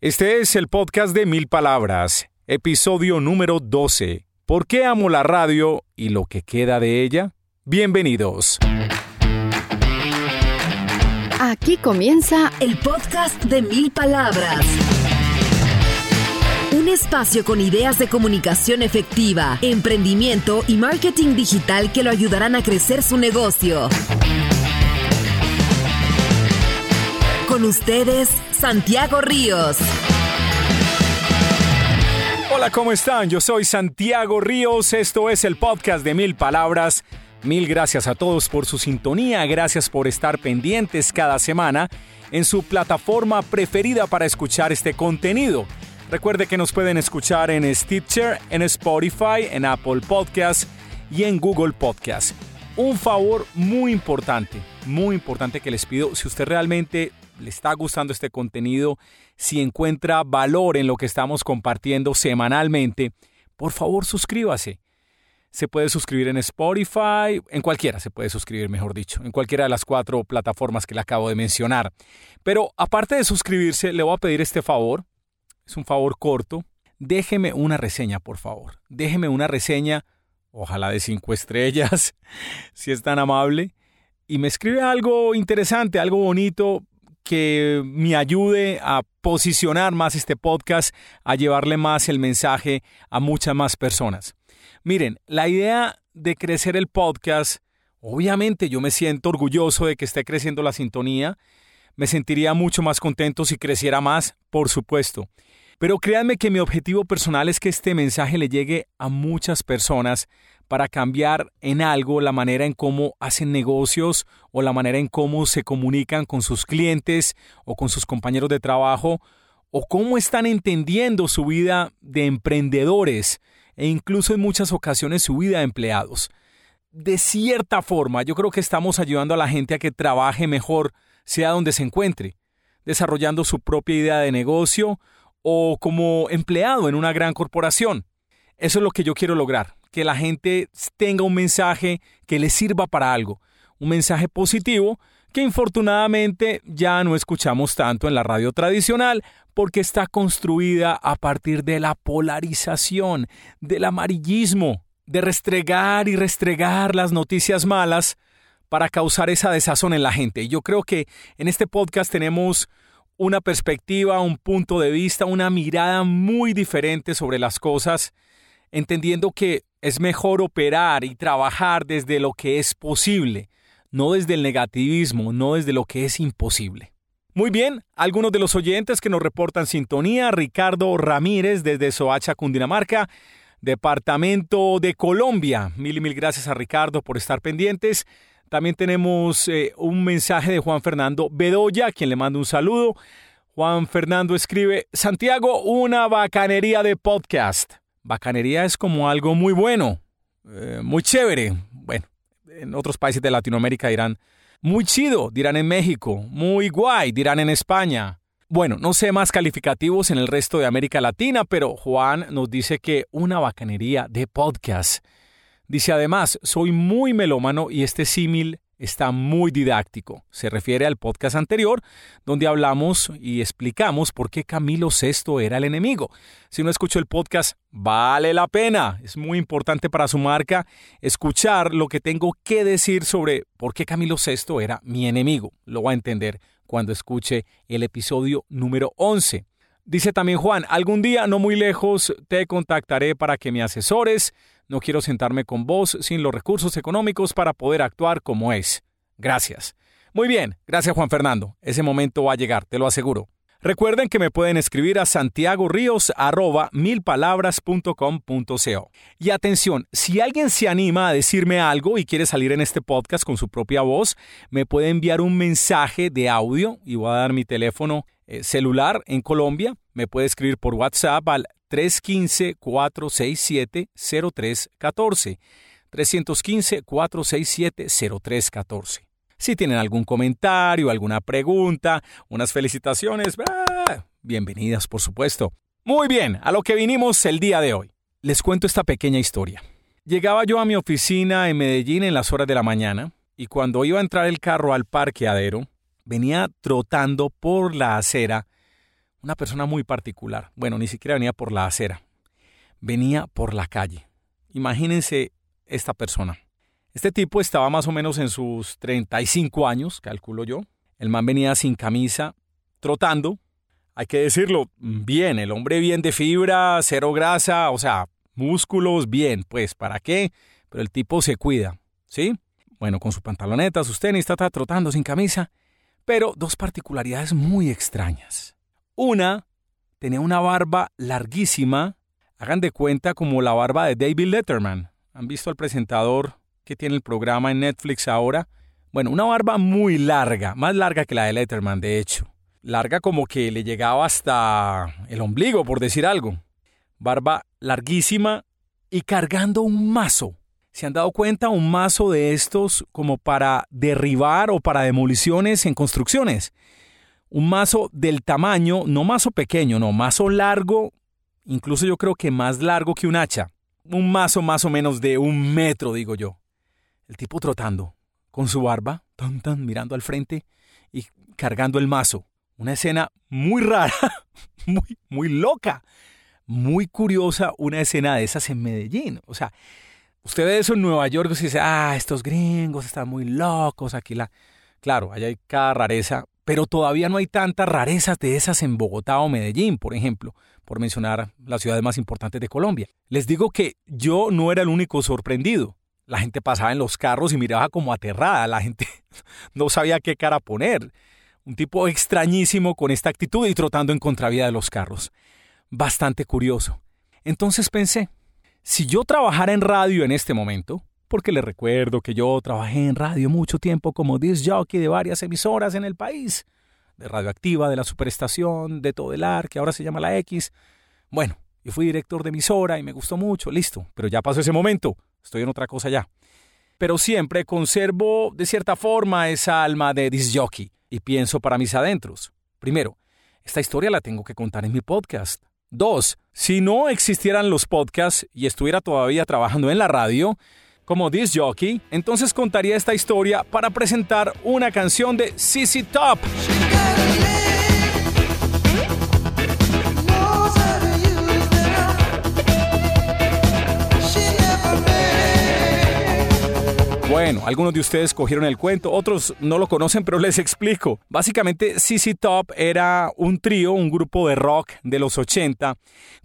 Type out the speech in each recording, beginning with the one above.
Este es el podcast de Mil Palabras, episodio número 12. ¿Por qué amo la radio y lo que queda de ella? Bienvenidos. Aquí comienza el podcast de Mil Palabras. Un espacio con ideas de comunicación efectiva, emprendimiento y marketing digital que lo ayudarán a crecer su negocio. Con ustedes, Santiago Ríos. Hola, ¿cómo están? Yo soy Santiago Ríos, esto es el podcast de Mil Palabras. Mil gracias a todos por su sintonía, gracias por estar pendientes cada semana en su plataforma preferida para escuchar este contenido. Recuerde que nos pueden escuchar en Stitcher, en Spotify, en Apple Podcasts y en Google Podcasts. Un favor muy importante, muy importante que les pido, si usted realmente le está gustando este contenido, si encuentra valor en lo que estamos compartiendo semanalmente, por favor suscríbase. Se puede suscribir en Spotify, en cualquiera se puede suscribir, mejor dicho, en cualquiera de las cuatro plataformas que le acabo de mencionar. Pero aparte de suscribirse, le voy a pedir este favor. Es un favor corto. Déjeme una reseña, por favor. Déjeme una reseña, ojalá de cinco estrellas, si es tan amable. Y me escribe algo interesante, algo bonito, que me ayude a posicionar más este podcast, a llevarle más el mensaje a muchas más personas. Miren, la idea de crecer el podcast, obviamente yo me siento orgulloso de que esté creciendo la sintonía, me sentiría mucho más contento si creciera más, por supuesto. Pero créanme que mi objetivo personal es que este mensaje le llegue a muchas personas para cambiar en algo la manera en cómo hacen negocios o la manera en cómo se comunican con sus clientes o con sus compañeros de trabajo o cómo están entendiendo su vida de emprendedores e incluso en muchas ocasiones su vida de empleados. De cierta forma, yo creo que estamos ayudando a la gente a que trabaje mejor, sea donde se encuentre, desarrollando su propia idea de negocio o como empleado en una gran corporación. Eso es lo que yo quiero lograr, que la gente tenga un mensaje que le sirva para algo, un mensaje positivo que infortunadamente ya no escuchamos tanto en la radio tradicional porque está construida a partir de la polarización, del amarillismo, de restregar y restregar las noticias malas para causar esa desazón en la gente. Y yo creo que en este podcast tenemos una perspectiva, un punto de vista, una mirada muy diferente sobre las cosas, entendiendo que es mejor operar y trabajar desde lo que es posible, no desde el negativismo, no desde lo que es imposible. Muy bien, algunos de los oyentes que nos reportan sintonía, Ricardo Ramírez desde Soacha, Cundinamarca, Departamento de Colombia. Mil y mil gracias a Ricardo por estar pendientes. También tenemos eh, un mensaje de Juan Fernando Bedoya, quien le mando un saludo. Juan Fernando escribe, Santiago, una bacanería de podcast. Bacanería es como algo muy bueno, eh, muy chévere. Bueno, en otros países de Latinoamérica dirán muy chido, dirán en México, muy guay, dirán en España. Bueno, no sé más calificativos en el resto de América Latina, pero Juan nos dice que una bacanería de podcast. Dice además, soy muy melómano y este símil está muy didáctico. Se refiere al podcast anterior, donde hablamos y explicamos por qué Camilo VI era el enemigo. Si no escuchó el podcast, vale la pena. Es muy importante para su marca escuchar lo que tengo que decir sobre por qué Camilo VI era mi enemigo. Lo va a entender cuando escuche el episodio número 11. Dice también Juan, algún día no muy lejos te contactaré para que me asesores. No quiero sentarme con vos sin los recursos económicos para poder actuar como es. Gracias. Muy bien, gracias Juan Fernando. Ese momento va a llegar, te lo aseguro. Recuerden que me pueden escribir a santiagoríos.milpalabras.com.co. Y atención, si alguien se anima a decirme algo y quiere salir en este podcast con su propia voz, me puede enviar un mensaje de audio y voy a dar mi teléfono eh, celular en Colombia. Me puede escribir por WhatsApp al 315-467-0314. 315-467-0314. Si tienen algún comentario, alguna pregunta, unas felicitaciones, bienvenidas por supuesto. Muy bien, a lo que vinimos el día de hoy. Les cuento esta pequeña historia. Llegaba yo a mi oficina en Medellín en las horas de la mañana y cuando iba a entrar el carro al parqueadero, venía trotando por la acera Una persona muy particular. Bueno, ni siquiera venía por la acera. Venía por la calle. Imagínense esta persona. Este tipo estaba más o menos en sus 35 años, calculo yo. El man venía sin camisa, trotando. Hay que decirlo, bien, el hombre bien de fibra, cero grasa, o sea, músculos, bien, pues, ¿para qué? Pero el tipo se cuida, ¿sí? Bueno, con su pantaloneta, sus tenis, está trotando sin camisa, pero dos particularidades muy extrañas. Una, tenía una barba larguísima, hagan de cuenta como la barba de David Letterman. ¿Han visto al presentador que tiene el programa en Netflix ahora? Bueno, una barba muy larga, más larga que la de Letterman, de hecho. Larga como que le llegaba hasta el ombligo, por decir algo. Barba larguísima y cargando un mazo. ¿Se han dado cuenta? Un mazo de estos como para derribar o para demoliciones en construcciones. Un mazo del tamaño, no mazo pequeño, no, mazo largo, incluso yo creo que más largo que un hacha. Un mazo más o menos de un metro, digo yo. El tipo trotando, con su barba, tan tan, mirando al frente y cargando el mazo. Una escena muy rara, muy, muy loca, muy curiosa, una escena de esas en Medellín. O sea, Usted ve eso en Nueva York y dice, ah, estos gringos están muy locos, aquí la... Claro, allá hay cada rareza, pero todavía no hay tantas rarezas de esas en Bogotá o Medellín, por ejemplo, por mencionar las ciudades más importantes de Colombia. Les digo que yo no era el único sorprendido. La gente pasaba en los carros y miraba como aterrada, la gente no sabía qué cara poner. Un tipo extrañísimo con esta actitud y trotando en contravía de los carros. Bastante curioso. Entonces pensé, si yo trabajara en radio en este momento, porque le recuerdo que yo trabajé en radio mucho tiempo como disc jockey de varias emisoras en el país, de Radioactiva, de la Superestación, de Todo el Ar, que ahora se llama la X. Bueno, yo fui director de emisora y me gustó mucho, listo, pero ya pasó ese momento, estoy en otra cosa ya. Pero siempre conservo de cierta forma esa alma de disc jockey y pienso para mis adentros. Primero, esta historia la tengo que contar en mi podcast. Dos, si no existieran los podcasts y estuviera todavía trabajando en la radio, como disc jockey, entonces contaría esta historia para presentar una canción de CC Top. Bueno, algunos de ustedes cogieron el cuento, otros no lo conocen, pero les explico. Básicamente, CC Top era un trío, un grupo de rock de los 80,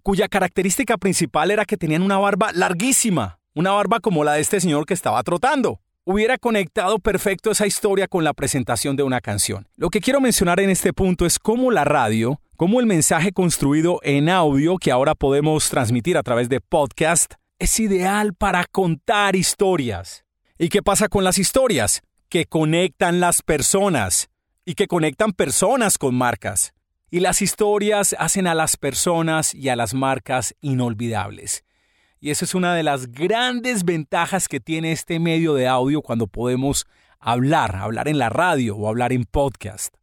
cuya característica principal era que tenían una barba larguísima, una barba como la de este señor que estaba trotando. Hubiera conectado perfecto esa historia con la presentación de una canción. Lo que quiero mencionar en este punto es cómo la radio, cómo el mensaje construido en audio que ahora podemos transmitir a través de podcast, es ideal para contar historias. ¿Y qué pasa con las historias? Que conectan las personas y que conectan personas con marcas. Y las historias hacen a las personas y a las marcas inolvidables. Y esa es una de las grandes ventajas que tiene este medio de audio cuando podemos hablar, hablar en la radio o hablar en podcast.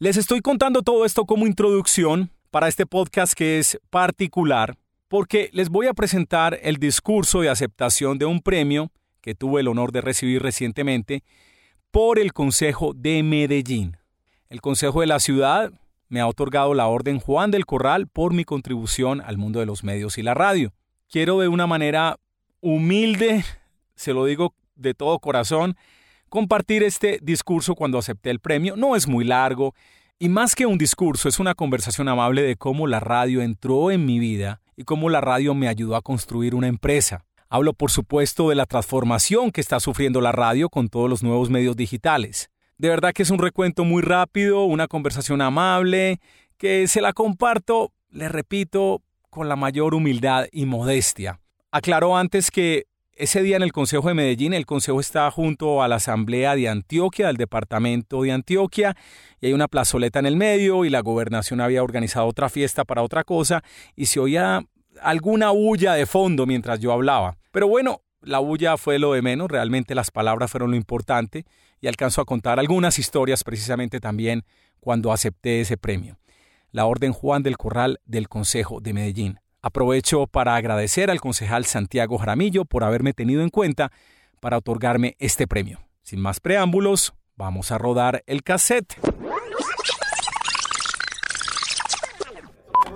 Les estoy contando todo esto como introducción para este podcast que es particular porque les voy a presentar el discurso de aceptación de un premio que tuve el honor de recibir recientemente por el Consejo de Medellín. El Consejo de la Ciudad me ha otorgado la Orden Juan del Corral por mi contribución al mundo de los medios y la radio. Quiero de una manera humilde, se lo digo de todo corazón, compartir este discurso cuando acepté el premio. No es muy largo y más que un discurso es una conversación amable de cómo la radio entró en mi vida y cómo la radio me ayudó a construir una empresa. Hablo, por supuesto, de la transformación que está sufriendo la radio con todos los nuevos medios digitales. De verdad que es un recuento muy rápido, una conversación amable, que se la comparto, le repito, con la mayor humildad y modestia. Aclaro antes que ese día en el Consejo de Medellín, el Consejo está junto a la Asamblea de Antioquia, del Departamento de Antioquia, y hay una plazoleta en el medio, y la gobernación había organizado otra fiesta para otra cosa, y se oía alguna bulla de fondo mientras yo hablaba. Pero bueno, la bulla fue lo de menos, realmente las palabras fueron lo importante y alcanzo a contar algunas historias precisamente también cuando acepté ese premio. La Orden Juan del Corral del Consejo de Medellín. Aprovecho para agradecer al concejal Santiago Jaramillo por haberme tenido en cuenta para otorgarme este premio. Sin más preámbulos, vamos a rodar el cassette.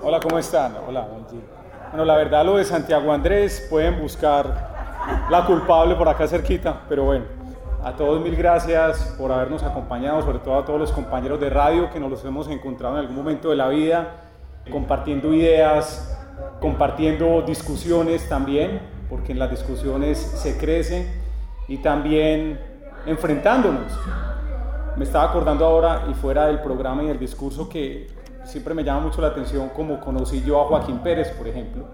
Hola, ¿cómo están? Hola, Bueno, la verdad lo de Santiago Andrés, pueden buscar la culpable por acá cerquita, pero bueno, a todos mil gracias por habernos acompañado, sobre todo a todos los compañeros de radio que nos los hemos encontrado en algún momento de la vida, compartiendo ideas, compartiendo discusiones también, porque en las discusiones se crece, y también enfrentándonos. Me estaba acordando ahora y fuera del programa y del discurso que siempre me llama mucho la atención como conocí yo a Joaquín Pérez, por ejemplo,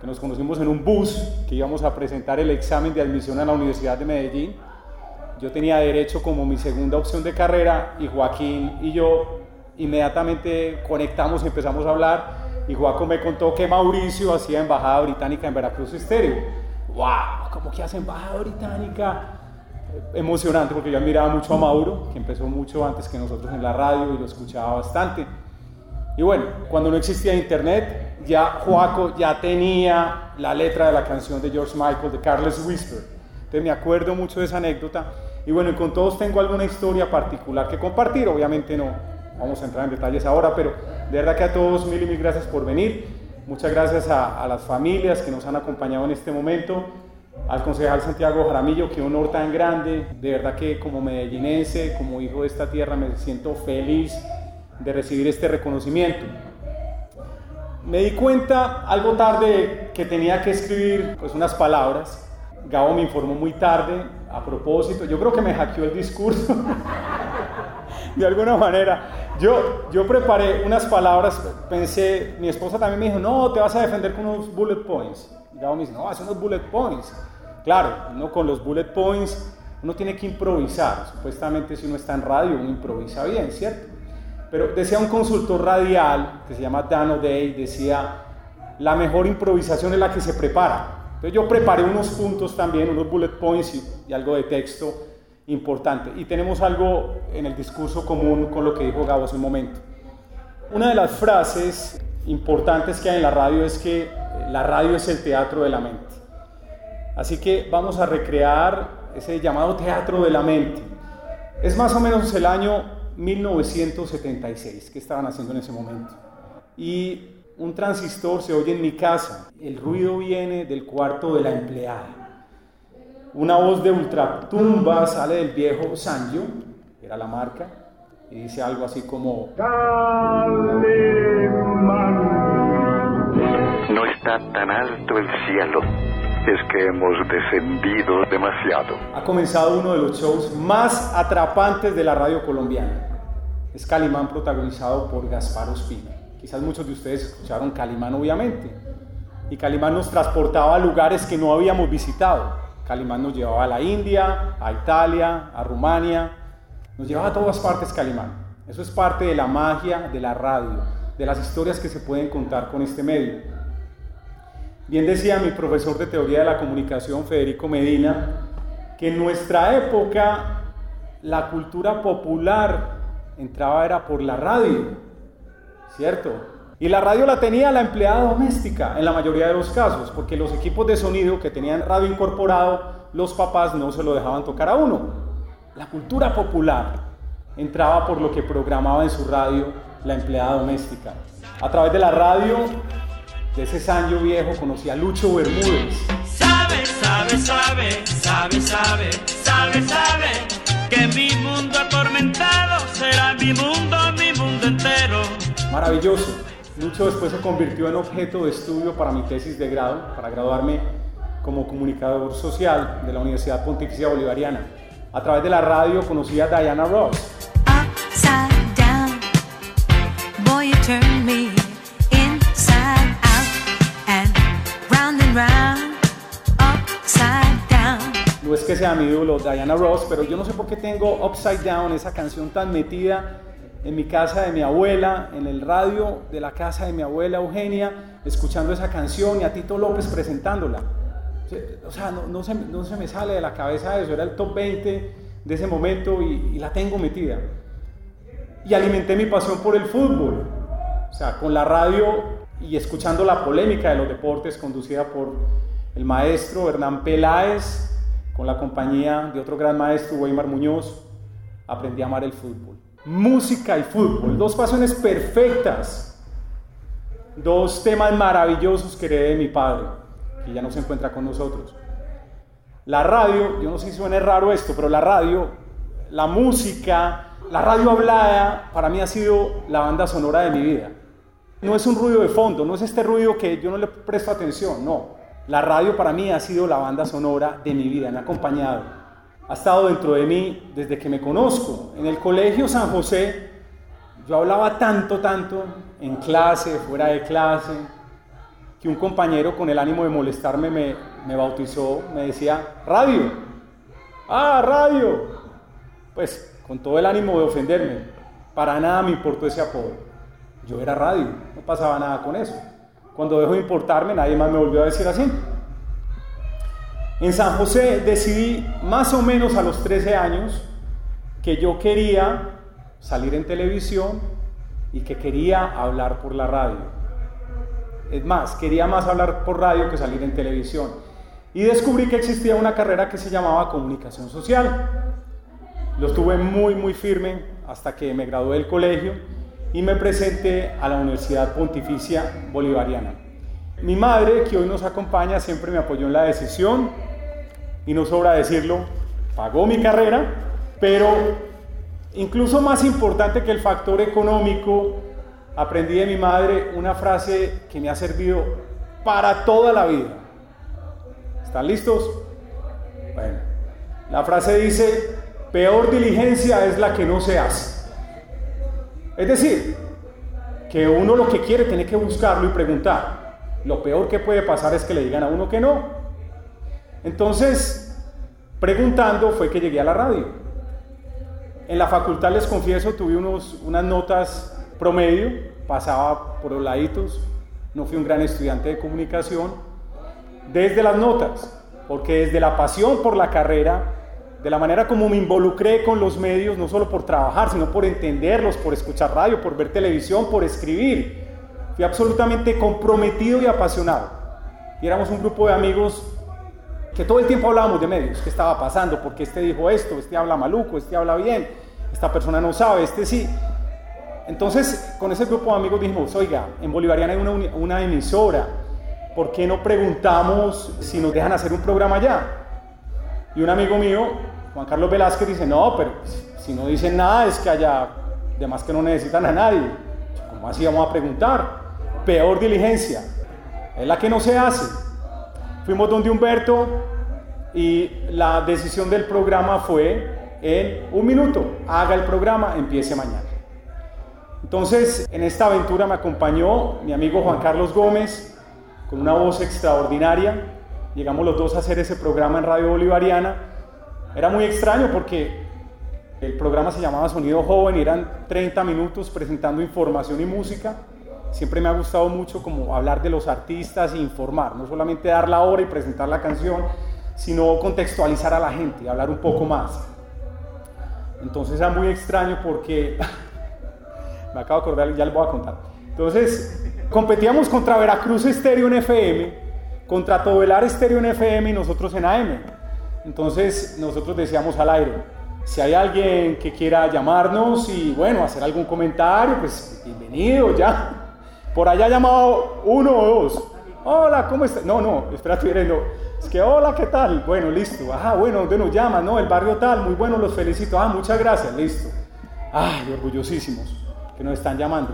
que nos conocimos en un bus que íbamos a presentar el examen de admisión a la Universidad de Medellín. Yo tenía derecho como mi segunda opción de carrera y Joaquín y yo inmediatamente conectamos y empezamos a hablar y Joaquín me contó que Mauricio hacía embajada británica en Veracruz Estéreo. ¡Wow! ¿Cómo que hace embajada británica? Emocionante porque yo admiraba mucho a Mauro, que empezó mucho antes que nosotros en la radio y lo escuchaba bastante. Y bueno, cuando no existía internet, ya Joaco ya tenía la letra de la canción de George Michael, de Carlos Whisper. Entonces me acuerdo mucho de esa anécdota. Y bueno, con todos tengo alguna historia particular que compartir. Obviamente no vamos a entrar en detalles ahora, pero de verdad que a todos mil y mil gracias por venir. Muchas gracias a, a las familias que nos han acompañado en este momento. Al concejal Santiago Jaramillo, qué honor tan grande. De verdad que como medellinense, como hijo de esta tierra, me siento feliz de recibir este reconocimiento. Me di cuenta algo tarde que tenía que escribir pues, unas palabras. Gabo me informó muy tarde a propósito. Yo creo que me hackeó el discurso. de alguna manera. Yo, yo preparé unas palabras, pensé, mi esposa también me dijo, no, te vas a defender con unos bullet points. Gabo me dice, no, haz unos bullet points. Claro, uno con los bullet points, uno tiene que improvisar. Supuestamente si uno está en radio, uno improvisa bien, ¿cierto? Pero decía un consultor radial que se llama Dan O'Day, decía, la mejor improvisación es la que se prepara. Entonces yo preparé unos puntos también, unos bullet points y, algo de texto importante. Y tenemos algo en el discurso común con lo que dijo Gabo hace un momento. Una de las frases importantes que hay en la radio es que la radio es el teatro de la mente. Así que vamos a recrear ese llamado teatro de la mente. Es más o menos el año 1976, ¿qué estaban haciendo en ese momento? Y un transistor se oye en mi casa, el ruido viene del cuarto de la empleada. Una voz de ultratumba sale del viejo Sanyo, era la marca, y dice algo así como... No está tan alto el cielo, es que hemos descendido demasiado. Ha comenzado uno de los shows más atrapantes de la radio colombiana es Calimán protagonizado por Gaspar Ospina. Quizás muchos de ustedes escucharon Calimán obviamente. Y Calimán nos transportaba a lugares que no habíamos visitado. Calimán nos llevaba a la India, a Italia, a Rumania. Nos llevaba a todas partes Calimán. Eso es parte de la magia de la radio, de las historias que se pueden contar con este medio. Bien decía mi profesor de teoría de la comunicación, Federico Medina, que en nuestra época la cultura popular entraba era por la radio, ¿cierto? Y la radio la tenía la empleada doméstica en la mayoría de los casos, porque los equipos de sonido que tenían radio incorporado, los papás no se lo dejaban tocar a uno. La cultura popular entraba por lo que programaba en su radio la empleada doméstica. A través de la radio, de ese sanyo viejo, conocí a Lucho Bermúdez. Sabe, sabe, sabe, sabe, sabe, sabe, sabe que mi mundo atormentado será mi mundo, mi mundo entero. Maravilloso. Mucho después se convirtió en objeto de estudio para mi tesis de grado, para graduarme como comunicador social de la Universidad Pontificia Bolivariana. A través de la radio conocí a Diana Ross. Upside down, boy, you turn me inside out and round and round. No es que sea mi ídolo Diana Ross, pero yo no sé por qué tengo Upside Down, esa canción tan metida en mi casa de mi abuela, en el radio de la casa de mi abuela Eugenia, escuchando esa canción y a Tito López presentándola. O sea, no, se, me sale de la cabeza eso, era el top 20 de ese momento y, y la tengo metida. Y alimenté mi pasión por el fútbol, o sea, con la radio y escuchando la polémica de los deportes conducida por el maestro Hernán Peláez, con la compañía de otro gran maestro, Weimar Muñoz, aprendí a amar el fútbol. Música y fútbol, dos pasiones perfectas dos temas maravillosos que heredé de mi padre, que ya no se encuentra con nosotros. La radio, yo no sé si suena raro esto, pero la radio, la música, la radio hablada, para mí ha sido la banda sonora de mi vida. No es un ruido de fondo, no es este ruido que yo no le presto atención, no. La radio para mí ha sido la banda sonora de mi vida, me ha acompañado. Ha estado dentro de mí desde que me conozco. En el Colegio San José yo hablaba tanto, tanto, en clase, fuera de clase, que un compañero con el ánimo de molestarme me, me bautizó, me decía, radio. Ah, radio. Pues con todo el ánimo de ofenderme, para nada me importó ese apodo. Yo era radio, no pasaba nada con eso. Cuando dejó de importarme, nadie más me volvió a decir así. En San José decidí más o menos a los 13 años que yo quería salir en televisión y que quería hablar por la radio. Es más, quería más hablar por radio que salir en televisión. Y descubrí que existía una carrera que se llamaba comunicación social. Lo estuve muy, muy firme hasta que me gradué del colegio y me presenté a la Universidad Pontificia Bolivariana. Mi madre, que hoy nos acompaña, siempre me apoyó en la decisión y no sobra decirlo, pagó mi carrera, pero incluso más importante que el factor económico, aprendí de mi madre una frase que me ha servido para toda la vida. ¿Están listos? Bueno, la frase dice, peor diligencia es la que no se hace. Es decir, que uno lo que quiere tiene que buscarlo y preguntar. Lo peor que puede pasar es que le digan a uno que no. Entonces, preguntando fue que llegué a la radio. En la facultad, les confieso, tuve unos, unas notas promedio, pasaba por los laditos, no fui un gran estudiante de comunicación, desde las notas, porque desde la pasión por la carrera de la manera como me involucré con los medios, no solo por trabajar, sino por entenderlos, por escuchar radio, por ver televisión, por escribir. Fui absolutamente comprometido y apasionado. Y éramos un grupo de amigos que todo el tiempo hablábamos de medios, qué estaba pasando, porque este dijo esto, este habla maluco, este habla bien, esta persona no sabe, este sí. Entonces, con ese grupo de amigos dijimos, oiga, en Bolivariana hay una, una emisora, ¿por qué no preguntamos si nos dejan hacer un programa allá? Y un amigo mío Juan Carlos Velázquez dice, no, pero si no dicen nada es que haya demás que no necesitan a nadie. ¿Cómo así vamos a preguntar? Peor diligencia. Es la que no se hace. Fuimos donde Humberto y la decisión del programa fue en un minuto, haga el programa, empiece mañana. Entonces, en esta aventura me acompañó mi amigo Juan Carlos Gómez, con una voz extraordinaria. Llegamos los dos a hacer ese programa en Radio Bolivariana era muy extraño porque el programa se llamaba Sonido Joven eran 30 minutos presentando información y música. Siempre me ha gustado mucho como hablar de los artistas e informar, no solamente dar la hora y presentar la canción, sino contextualizar a la gente, hablar un poco más. Entonces era muy extraño porque, me acabo de acordar, ya les voy a contar. Entonces, competíamos contra Veracruz Estéreo en FM, contra Tobelar Estéreo en FM y nosotros en AM. Entonces nosotros decíamos al aire, si hay alguien que quiera llamarnos y bueno, hacer algún comentario, pues bienvenido ya. Por allá llamado uno o dos. Hola, ¿cómo estás? No, no, espera, estoy viendo. Es que, hola, ¿qué tal? Bueno, listo. Ajá, bueno, ¿dónde nos llama? No, el barrio tal, muy bueno, los felicito. Ah, muchas gracias, listo. Ay, orgullosísimos que nos están llamando.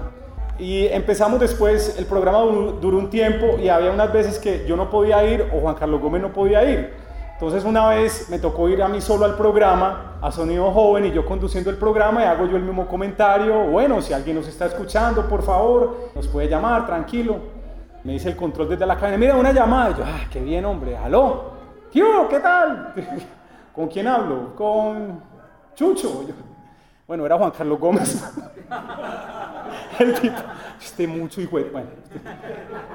Y empezamos después, el programa duró un tiempo y había unas veces que yo no podía ir o Juan Carlos Gómez no podía ir. Entonces una vez me tocó ir a mí solo al programa, a Sonido Joven, y yo conduciendo el programa y hago yo el mismo comentario. Bueno, si alguien nos está escuchando, por favor, nos puede llamar, tranquilo. Me dice el control desde la cabina, mira, una llamada. Y yo, ah, qué bien, hombre, aló. ¿Qué, ¿Qué tal? ¿Con quién hablo? Con Chucho. bueno, era Juan Carlos Gómez. el tipo, este mucho hijo. Bueno,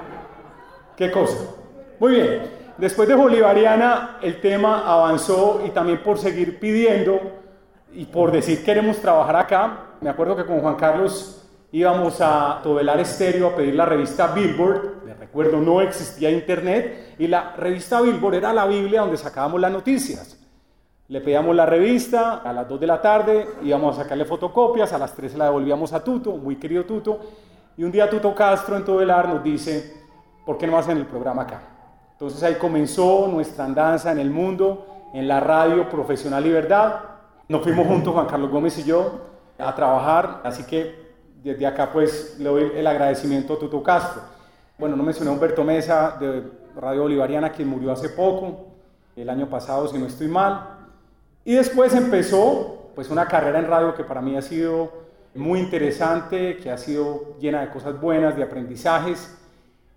qué cosa. Muy bien. Después de Bolivariana, el tema avanzó y también por seguir pidiendo y por decir queremos trabajar acá. Me acuerdo que con Juan Carlos íbamos a Tobelar Estéreo a pedir la revista Billboard. Me recuerdo, no existía internet y la revista Billboard era la Biblia donde sacábamos las noticias. Le pedíamos la revista a las 2 de la tarde, íbamos a sacarle fotocopias, a las 3 la devolvíamos a Tuto, muy querido Tuto, Y un día Tuto Castro en todo el ar nos dice, ¿por qué no hacen el programa acá? Entonces ahí comenzó nuestra andanza en el mundo, en la radio profesional y verdad. Nos fuimos juntos, Juan Carlos Gómez y yo, a trabajar, así que desde acá pues le doy el agradecimiento a Tuto Castro. Bueno, no mencioné a Humberto Mesa de Radio Bolivariana, quien murió hace poco, el año pasado, si no estoy mal. Y después empezó pues una carrera en radio que para mí ha sido muy interesante, que ha sido llena de cosas buenas, de aprendizajes.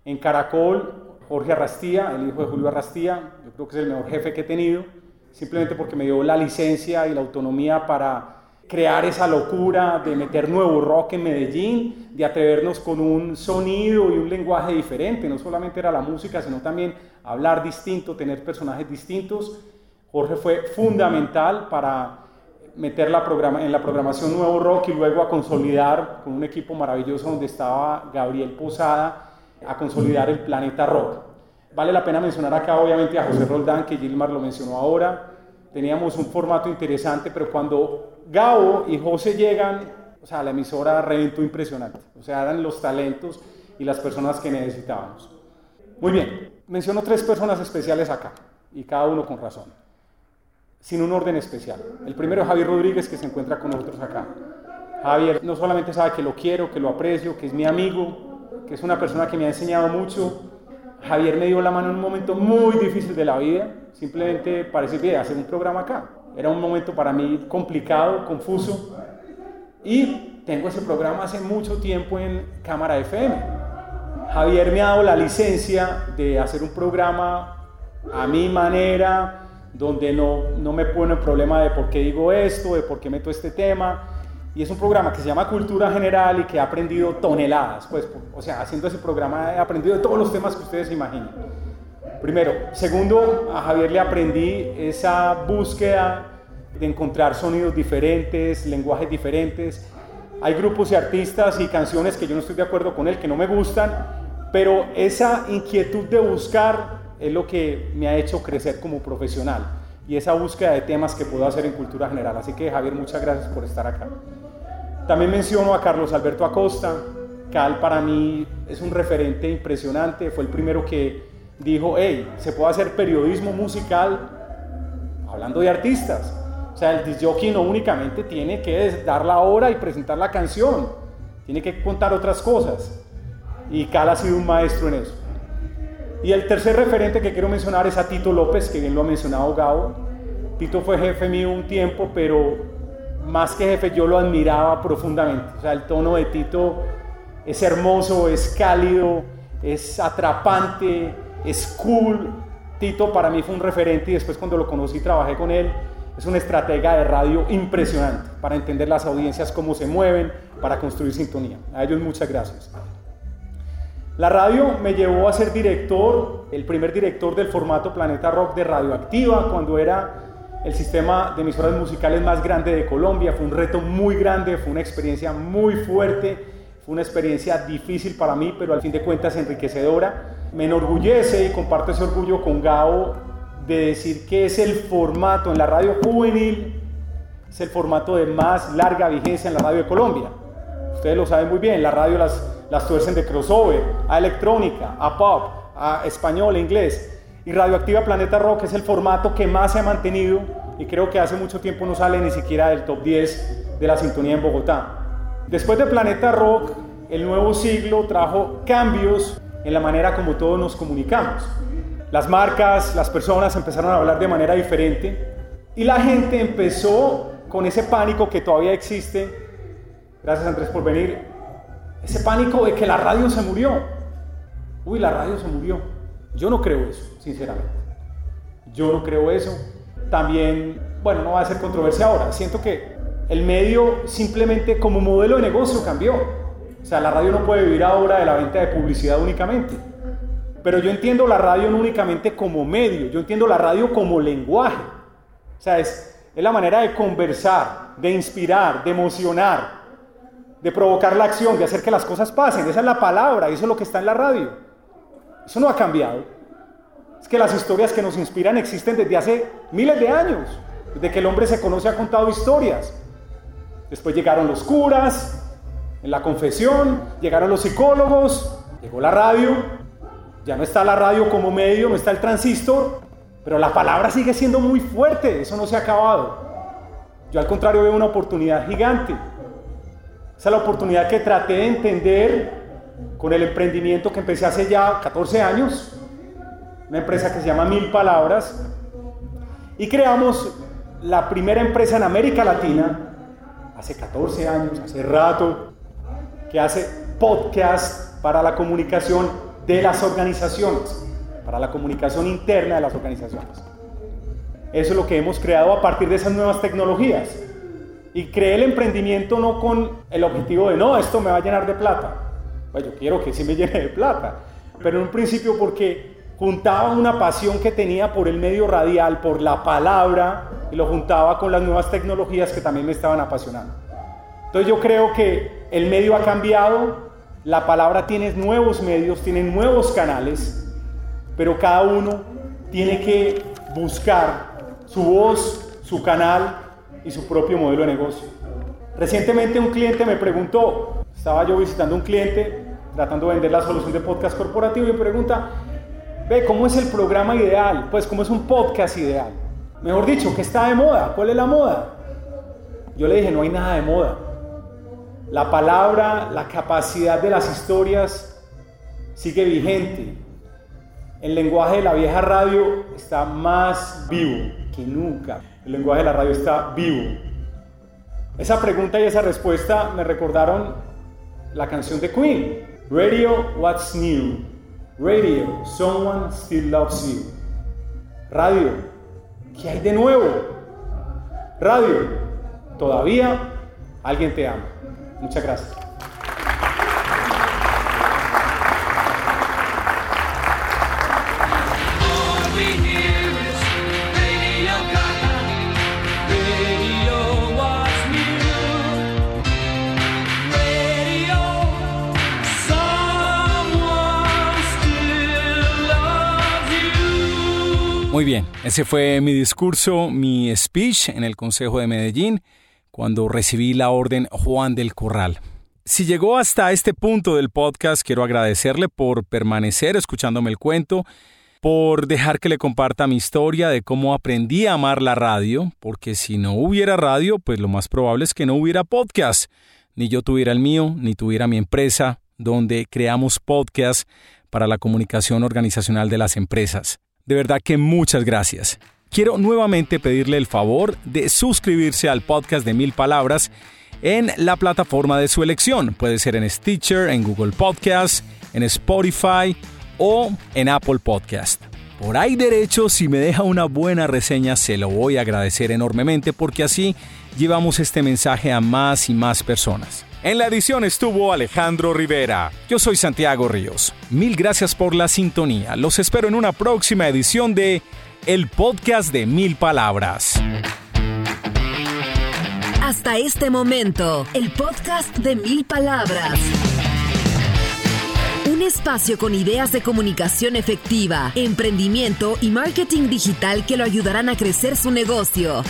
En Caracol, Jorge Arrastía, el hijo de Julio Arrastía, yo creo que es el mejor jefe que he tenido, simplemente porque me dio la licencia y la autonomía para crear esa locura de meter nuevo rock en Medellín, de atrevernos con un sonido y un lenguaje diferente, no solamente era la música, sino también hablar distinto, tener personajes distintos. Jorge fue fundamental para meter la programa, en la programación nuevo rock y luego a consolidar con un equipo maravilloso donde estaba Gabriel Posada, a consolidar el planeta rock. Vale la pena mencionar acá obviamente a José Roldán, que Gilmar lo mencionó ahora. Teníamos un formato interesante, pero cuando Gabo y José llegan, o sea, la emisora reventó impresionante. O sea, eran los talentos y las personas que necesitábamos. Muy bien, menciono tres personas especiales acá, y cada uno con razón, sin un orden especial. El primero es Javier Rodríguez, que se encuentra con nosotros acá. Javier no solamente sabe que lo quiero, que lo aprecio, que es mi amigo, que es una persona que me ha enseñado mucho. Javier me dio la mano en un momento muy difícil de la vida, simplemente parece que hacer un programa acá. Era un momento para mí complicado, confuso. Y tengo ese programa hace mucho tiempo en Cámara FM. Javier me ha dado la licencia de hacer un programa a mi manera, donde no, no me pone el problema de por qué digo esto, de por qué meto este tema. Y es un programa que se llama Cultura General y que he aprendido toneladas. Pues, o sea, haciendo ese programa he aprendido de todos los temas que ustedes se imaginen. Primero. Segundo, a Javier le aprendí esa búsqueda de encontrar sonidos diferentes, lenguajes diferentes. Hay grupos y artistas y canciones que yo no estoy de acuerdo con él, que no me gustan, pero esa inquietud de buscar es lo que me ha hecho crecer como profesional y esa búsqueda de temas que puedo hacer en cultura general. Así que Javier, muchas gracias por estar acá. También menciono a Carlos Alberto Acosta. Cal para mí es un referente impresionante, fue el primero que dijo, hey, se puede hacer periodismo musical hablando de artistas. O sea, el disjockey no únicamente tiene que dar la hora y presentar la canción, tiene que contar otras cosas. Y Cal ha sido un maestro en eso. Y el tercer referente que quiero mencionar es a Tito López, que bien lo ha mencionado Gabo. Tito fue jefe mío un tiempo, pero más que jefe yo lo admiraba profundamente. O sea, el tono de Tito es hermoso, es cálido, es atrapante, es cool. Tito para mí fue un referente y después cuando lo conocí trabajé con él. Es una estratega de radio impresionante para entender las audiencias, cómo se mueven, para construir sintonía. A ellos muchas gracias. La radio me llevó a ser director, el primer director del formato Planeta Rock de Radioactiva, cuando era el sistema de emisoras musicales más grande de Colombia. Fue un reto muy grande, fue una experiencia muy fuerte fue una experiencia difícil para mí, pero al fin de cuentas enriquecedora. Me enorgullece y comparto ese orgullo con Gao de decir que es el formato en la radio juvenil, es el formato de más larga vigencia en la radio de Colombia. Ustedes lo saben muy bien, la radio las, las tuercen de crossover, a electrónica, a pop, a español, a inglés. Y Radioactiva Planeta Rock es el formato que más se ha mantenido y creo que hace mucho tiempo no sale ni siquiera del top 10 de la sintonía en Bogotá. Después de Planeta Rock, el nuevo siglo trajo cambios en la manera como todos nos comunicamos. Las marcas, las personas empezaron a hablar de manera diferente y la gente empezó con ese pánico que todavía existe. Gracias Andrés por venir. Ese pánico de que la radio se murió. Uy, la radio se murió. Yo no creo eso, sinceramente. Yo no creo eso. También, bueno, no va a ser controversia ahora. Siento que el medio simplemente como modelo de negocio cambió. O sea, la radio no puede vivir ahora de la venta de publicidad únicamente. Pero yo entiendo la radio no únicamente como medio, yo entiendo la radio como lenguaje. O sea, es, es la manera de conversar, de inspirar, de emocionar, de provocar la acción, de hacer que las cosas pasen. Esa es la palabra, eso es lo que está en la radio. Eso no ha cambiado. Es que las historias que nos inspiran existen desde hace miles de años. Desde que el hombre se conoce ha contado historias. Después llegaron los curas, En la confesión, llegaron los psicólogos, llegó la radio, ya no está la radio como medio, no está el transistor, pero la palabra sigue siendo muy fuerte, eso no se ha acabado. Yo al contrario veo una oportunidad gigante. Esa es la oportunidad que traté de entender con el emprendimiento que empecé hace ya 14 años, una empresa que se llama Mil Palabras, y creamos la primera empresa en América Latina, hace 14 años, hace rato, que hace podcast para la comunicación de las organizaciones, para la comunicación interna de las organizaciones. Eso es lo que hemos creado a partir de esas nuevas tecnologías. Y creé el emprendimiento no con el objetivo de, no, esto me va a llenar de plata. Pues yo quiero que sí me llene de plata. Pero en un principio porque juntaba una pasión que tenía por el medio radial, por la palabra, y lo juntaba con las nuevas tecnologías que también me estaban apasionando. Entonces yo creo que el medio ha cambiado, la palabra tiene nuevos medios, tiene nuevos canales, pero cada uno tiene que buscar su voz, su canal y su propio modelo de negocio. Recientemente un cliente me preguntó, estaba yo visitando un cliente tratando de vender la solución de podcast corporativo y pregunta, ve, ¿cómo es el programa ideal? Pues, ¿cómo es un podcast ideal? Mejor dicho, ¿qué está de moda? ¿Cuál es la moda? Yo le dije, no hay nada de moda. La palabra, la capacidad de las historias sigue vigente. El lenguaje de la vieja radio está más vivo que nunca. El lenguaje de la radio está vivo. Esa pregunta y esa respuesta me recordaron la canción de Queen. Radio, what's new? Radio, someone still loves you. Radio, ¿qué hay de nuevo? Radio, todavía alguien te ama. Muchas gracias. Muy bien, ese fue mi discurso, mi speech en el Consejo de Medellín cuando recibí la orden Juan del Corral. Si llegó hasta este punto del podcast, quiero agradecerle por permanecer escuchándome el cuento, por dejar que le comparta mi historia de cómo aprendí a amar la radio, porque si no hubiera radio, pues lo más probable es que no hubiera podcast, ni yo tuviera el mío, ni tuviera mi empresa, donde creamos podcast para la comunicación organizacional de las empresas. De verdad que muchas gracias. Quiero nuevamente pedirle el favor de suscribirse al podcast de Mil Palabras en la plataforma de su elección. Puede ser en Stitcher, en Google Podcast, en Spotify o en Apple Podcast. Por ahí derecho, si me deja una buena reseña, se lo voy a agradecer enormemente porque así llevamos este mensaje a más y más personas. En la edición estuvo Alejandro Rivera. Yo soy Santiago Ríos. Mil gracias por la sintonía. Los espero en una próxima edición de El Podcast de Mil Palabras. Hasta este momento, el podcast de Mil Palabras. Un espacio con ideas de comunicación efectiva, emprendimiento y marketing digital que lo ayudarán a crecer su negocio.